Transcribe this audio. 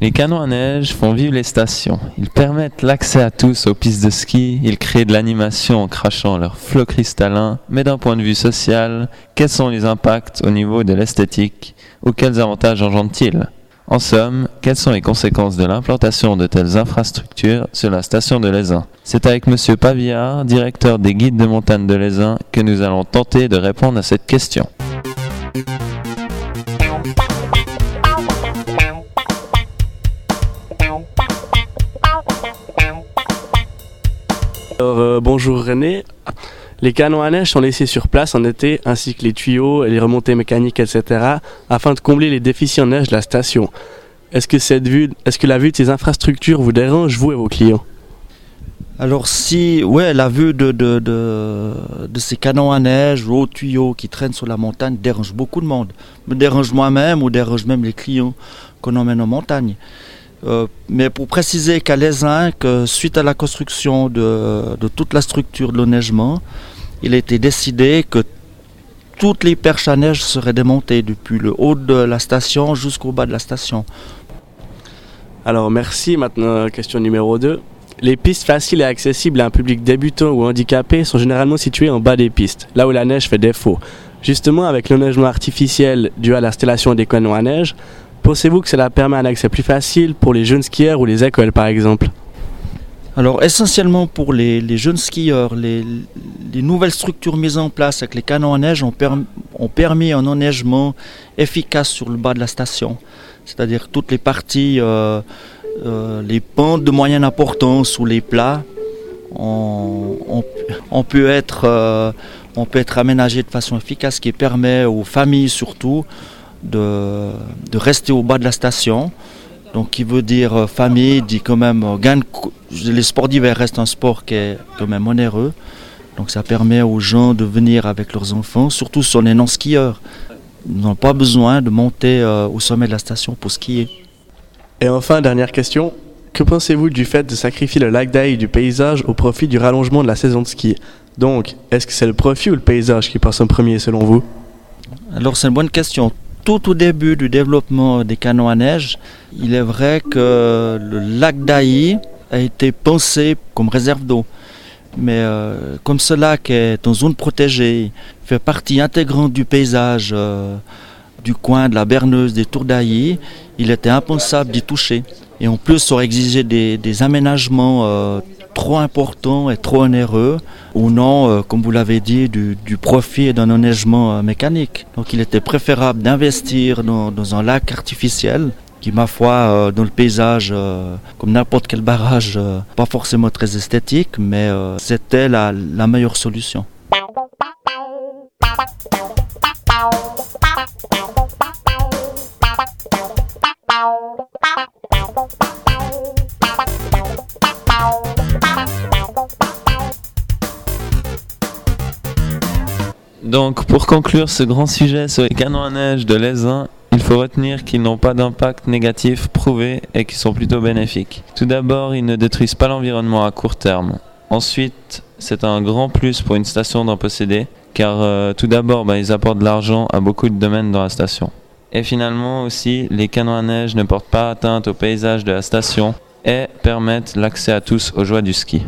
Les canons à neige font vivre les stations. Ils permettent l'accès à tous aux pistes de ski. Ils créent de l'animation en crachant leurs flots cristallins. Mais d'un point de vue social, quels sont les impacts au niveau de l'esthétique ou quels avantages engendrent-ils? En somme, quelles sont les conséquences de l'implantation de telles infrastructures sur la station de Lézin C'est avec Monsieur Pavillard, directeur des guides de montagne de Lézin, que nous allons tenter de répondre à cette question. Euh, bonjour René. Les canons à neige sont laissés sur place en été, ainsi que les tuyaux et les remontées mécaniques, etc., afin de combler les déficits en neige de la station. Est-ce que, cette vue, est-ce que la vue de ces infrastructures vous dérange, vous et vos clients? Alors si, ouais, la vue de, ces canons à neige ou hauts tuyaux qui traînent sur la montagne dérange beaucoup de monde. Me dérange moi-même ou dérange même les clients qu'on emmène en montagne. Euh, mais pour préciser qu'à l'Aisin, que suite à la construction de, de toute la structure de l'enneigement, il a été décidé que toutes les perches à neige seraient démontées depuis le haut de la station jusqu'au bas de la station. Alors merci. Maintenant, question numéro 2. Les pistes faciles et accessibles à un public débutant ou handicapé sont généralement situées en bas des pistes, là où la neige fait défaut. Justement, avec l'enneigement artificiel dû à l'installation des canons à neige, pensez-vous que cela permet un accès plus facile pour les jeunes skieurs ou les écoles par exemple Alors essentiellement pour les, jeunes skieurs, les, les nouvelles structures mises en place avec les canons à neige ont, perm- ont permis un enneigement efficace sur le bas de la station. C'est-à-dire toutes les parties, euh, euh, les pentes de moyenne importance ou les plats ont, ont- ont pu être, euh, de façon efficace, ce qui permet aux familles surtout de, de rester au bas de la station. Donc, qui veut dire euh, famille, dit quand même euh, gain les sports d'hiver restent un sport qui est quand même onéreux. Donc, ça permet aux gens de venir avec leurs enfants, surtout sur les non-skieurs. Ils n'ont pas besoin de monter euh, au sommet de la station pour skier. Et enfin, dernière question. Que pensez-vous du fait de sacrifier le lac d'Aï du paysage au profit du rallongement de la saison de ski? Donc, est-ce que c'est le profit ou le paysage qui passe en premier selon vous? Alors c'est une bonne question. Tout au début du développement des canons à neige, il est vrai que le lac d'Aï a été pensé comme réserve d'eau. Mais euh, comme ce lac est en zone protégée, fait partie intégrante du paysage euh, du coin de la Berneuse, des Tours d'Ailly, il était impensable d'y toucher. Et en plus, ça aurait exigé des, aménagements euh, trop importants et trop onéreux, au nom, euh, comme vous l'avez dit, du, profit et d'un enneigement euh, mécanique. Donc il était préférable d'investir dans, un lac artificiel qui, ma foi, euh, dans le paysage, comme n'importe quel barrage, pas forcément très esthétique, mais c'était la meilleure solution. Donc, pour conclure ce grand sujet sur les canons à neige de l'Aisin, il faut retenir qu'ils n'ont pas d'impact négatif prouvé et qu'ils sont plutôt bénéfiques. Tout d'abord, ils ne détruisent pas l'environnement à court terme. Ensuite, c'est un grand plus pour une station d'en posséder, car euh, tout d'abord, bah, ils apportent de l'argent à beaucoup de domaines dans la station. Et finalement aussi, les canons à neige ne portent pas atteinte au paysage de la station et permettent l'accès à tous aux joies du ski.